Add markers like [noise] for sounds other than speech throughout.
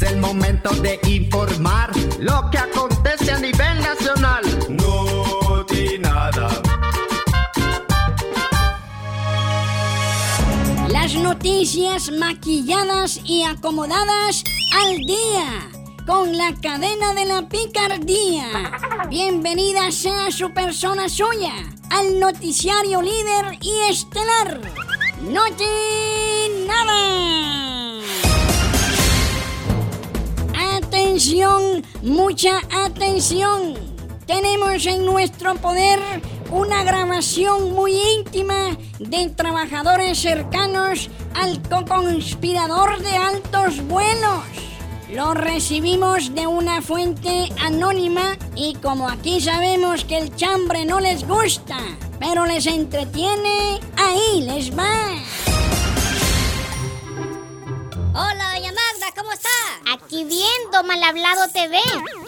Es el momento de informar lo que acontece a nivel nacional. No nada. Las noticias maquilladas y acomodadas al día con la cadena de la picardía. Bienvenida sea su persona suya al noticiario líder y estelar. Noti Nada. Atención, mucha atención. Tenemos en nuestro poder una grabación muy íntima de trabajadores cercanos al co-conspirador de altos vuelos. Lo recibimos de una fuente anónima y como aquí sabemos que el chambre no les gusta, pero les entretiene, ahí les va. Hola, ¿cómo está? Aquí viendo Mal Hablado TV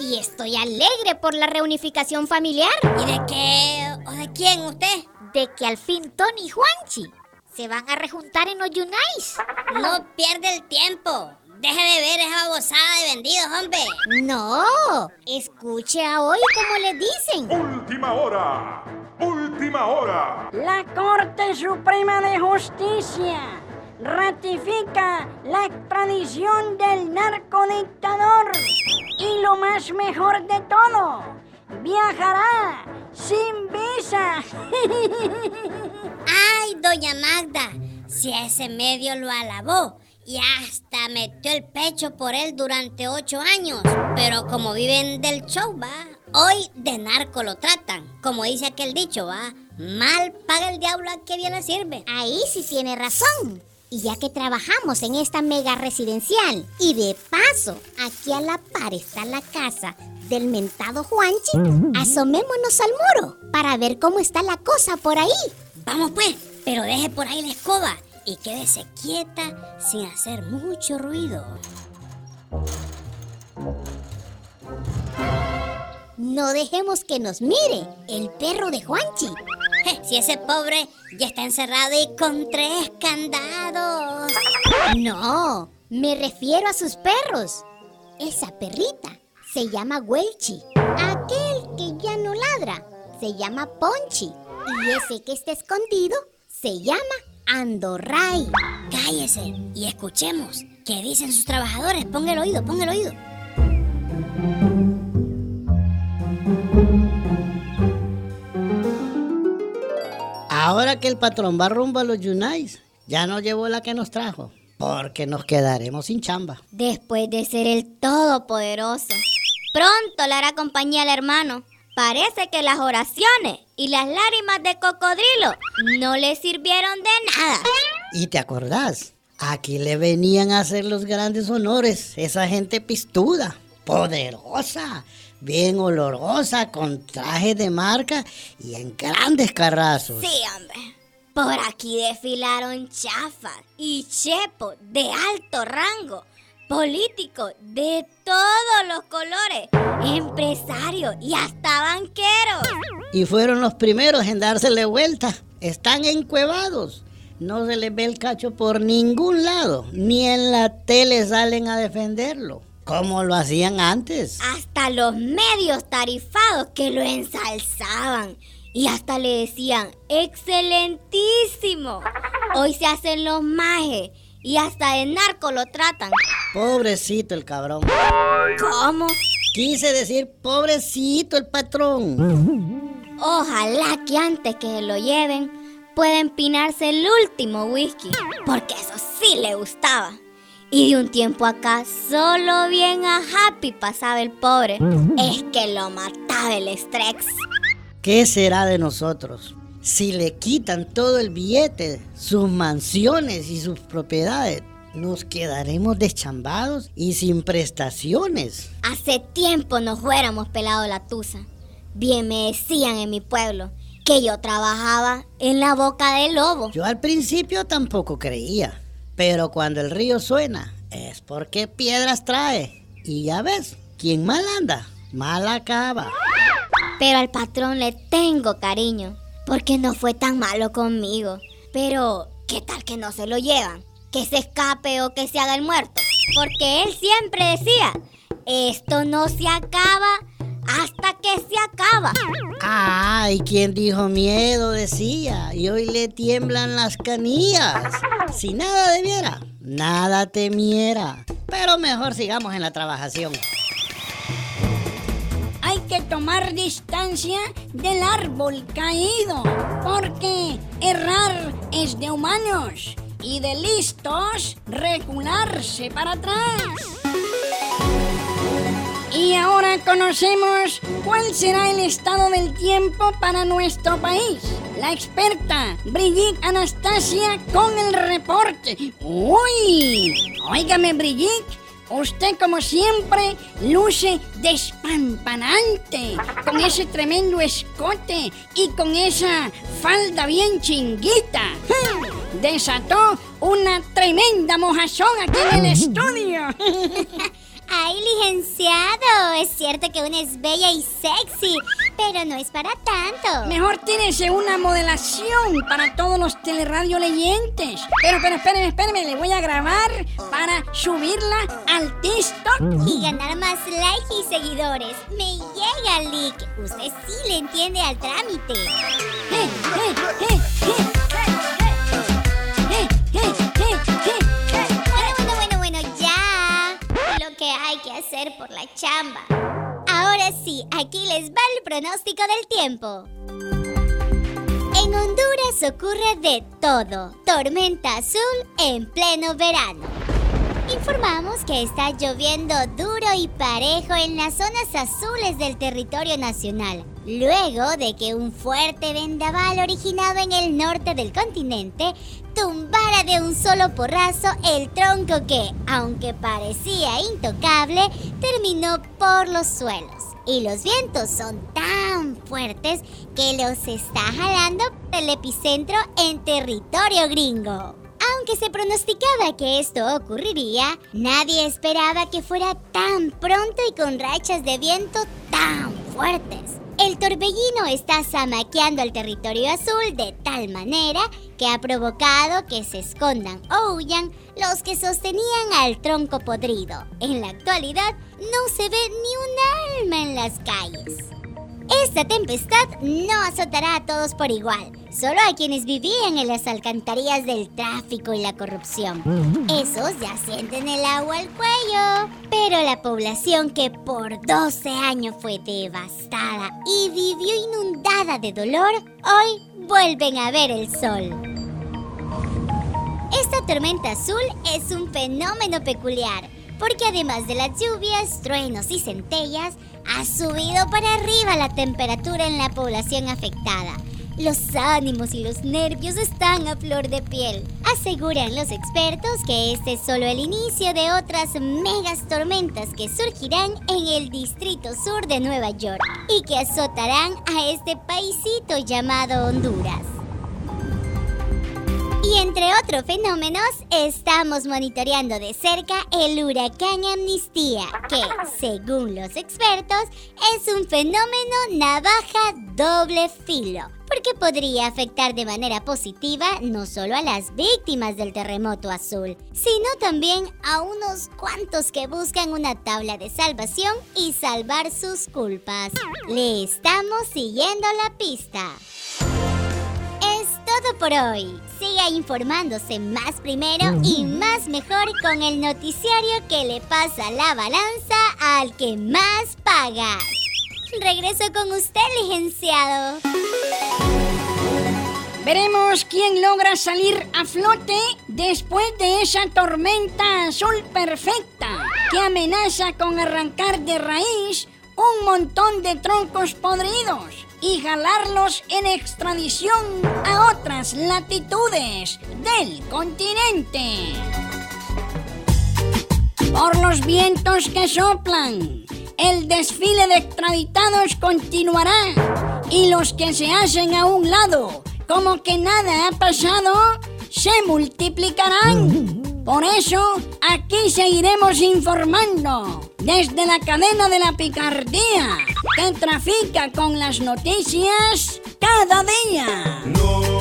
y estoy alegre por la reunificación familiar. ¿Y de qué o de quién usted? De que al fin Tony y Juanchi se van a rejuntar en los Yunais. No pierde el tiempo. Deje de ver esa babosada de vendidos, hombre. No, escuche a hoy como le dicen. Última hora. Última hora. La Corte Suprema de Justicia ratifica la extradición del narcodictador. Y lo más mejor de todo, viajará sin visa. [laughs] Ay, doña Magda, si ese medio lo alabó y hasta metió el pecho por él durante ocho años. Pero como viven del show, va, hoy de narco lo tratan. Como dice aquel dicho, va, mal paga el diablo a que bien le sirve. Ahí sí tiene razón. Y ya que trabajamos en esta mega residencial y de paso aquí a la par está la casa del mentado Juanchi, asomémonos al muro para ver cómo está la cosa por ahí. Vamos pues, pero deje por ahí la escoba y quédese quieta sin hacer mucho ruido. No dejemos que nos mire el perro de Juanchi. Si ese pobre ya está encerrado y con tres candados. No, me refiero a sus perros. Esa perrita se llama Welchi. Aquel que ya no ladra se llama Ponchi. Y ese que está escondido se llama Andorray. Cállese y escuchemos qué dicen sus trabajadores. Ponga el oído, ponga el oído. Ahora que el patrón va rumbo a los Yunais, ya no llevó la que nos trajo, porque nos quedaremos sin chamba. Después de ser el todopoderoso, pronto le hará compañía al hermano. Parece que las oraciones y las lágrimas de cocodrilo no le sirvieron de nada. ¿Y te acordás? Aquí le venían a hacer los grandes honores esa gente pistuda, poderosa, bien olorosa, con traje de marca y en grandes carrazos. Sí, hombre. Por aquí desfilaron chafas y chepos de alto rango, políticos de todos los colores, empresarios y hasta banqueros. Y fueron los primeros en dársele vuelta. Están encuevados. No se les ve el cacho por ningún lado, ni en la tele salen a defenderlo como lo hacían antes. Hasta los medios tarifados que lo ensalzaban y hasta le decían, excelentísimo. Hoy se hacen los majes y hasta de narco lo tratan. Pobrecito el cabrón. ¿Cómo? Quise decir pobrecito el patrón. Ojalá que antes que lo lleven pueda empinarse el último whisky, porque eso sí le gustaba. Y de un tiempo acá, solo bien a Happy pasaba el pobre. Es que lo mataba el estrés. ¿Qué será de nosotros? Si le quitan todo el billete, sus mansiones y sus propiedades, nos quedaremos deschambados y sin prestaciones. Hace tiempo nos fuéramos pelado la tusa. Bien me decían en mi pueblo que yo trabajaba en la boca del lobo. Yo al principio tampoco creía. Pero cuando el río suena, es porque piedras trae. Y ya ves, quien mal anda, mal acaba. Pero al patrón le tengo cariño, porque no fue tan malo conmigo. Pero, ¿qué tal que no se lo llevan? Que se escape o que se haga el muerto. Porque él siempre decía, esto no se acaba hasta que se acaba. Ay, ¿quién dijo miedo? Decía. Y hoy le tiemblan las canillas. Si nada debiera, nada temiera. Pero mejor sigamos en la trabajación. Hay que tomar distancia del árbol caído, porque errar es de humanos y de listos recularse para atrás. Y ahora conocemos cuál será el estado del tiempo para nuestro país. La experta Brigitte Anastasia con el reporte. ¡Uy! Óigame, Brigitte. Usted, como siempre, luce despampanante, con ese tremendo escote y con esa falda bien chinguita. Desató una tremenda mojazón aquí en el estudio. [laughs] Ay, licenciado, es cierto que una es bella y sexy, pero no es para tanto. Mejor tírese una modelación para todos los teleradio leyentes. Pero, pero, espéreme, espéreme, le voy a grabar para subirla al TikTok. Y ganar más likes y seguidores. Me llega, Lick. Usted sí le entiende al trámite. Eh, eh, eh, eh, eh, Ahora sí, aquí les va el pronóstico del tiempo. En Honduras ocurre de todo. Tormenta azul en pleno verano. Informamos que está lloviendo duro y parejo en las zonas azules del territorio nacional, luego de que un fuerte vendaval originado en el norte del continente tumbara de un solo porrazo el tronco que, aunque parecía intocable, terminó por los suelos. Y los vientos son tan fuertes que los está jalando el epicentro en territorio gringo. Aunque se pronosticaba que esto ocurriría, nadie esperaba que fuera tan pronto y con rachas de viento tan fuertes. El torbellino está zamaqueando el territorio azul de tal manera que ha provocado que se escondan o huyan los que sostenían al tronco podrido. En la actualidad no se ve ni un alma en las calles. Esta tempestad no azotará a todos por igual, solo a quienes vivían en las alcantarillas del tráfico y la corrupción. Esos ya sienten el agua al cuello. Pero la población que por 12 años fue devastada y vivió inundada de dolor, hoy vuelven a ver el sol. Esta tormenta azul es un fenómeno peculiar, porque además de las lluvias, truenos y centellas, ha subido para arriba la temperatura en la población afectada. Los ánimos y los nervios están a flor de piel. Aseguran los expertos que este es solo el inicio de otras megas tormentas que surgirán en el distrito sur de Nueva York y que azotarán a este paisito llamado Honduras. Entre otros fenómenos, estamos monitoreando de cerca el huracán Amnistía, que, según los expertos, es un fenómeno navaja doble filo, porque podría afectar de manera positiva no solo a las víctimas del terremoto azul, sino también a unos cuantos que buscan una tabla de salvación y salvar sus culpas. Le estamos siguiendo la pista. Todo por hoy. Siga informándose más primero y más mejor con el noticiario que le pasa la balanza al que más paga. Regreso con usted, licenciado. Veremos quién logra salir a flote después de esa tormenta azul perfecta que amenaza con arrancar de raíz un montón de troncos podridos y jalarlos en extradición a otras latitudes del continente. Por los vientos que soplan, el desfile de extraditados continuará y los que se hacen a un lado como que nada ha pasado se multiplicarán. Por eso, aquí seguiremos informando desde la cadena de la picardía que trafica con las noticias cada día. No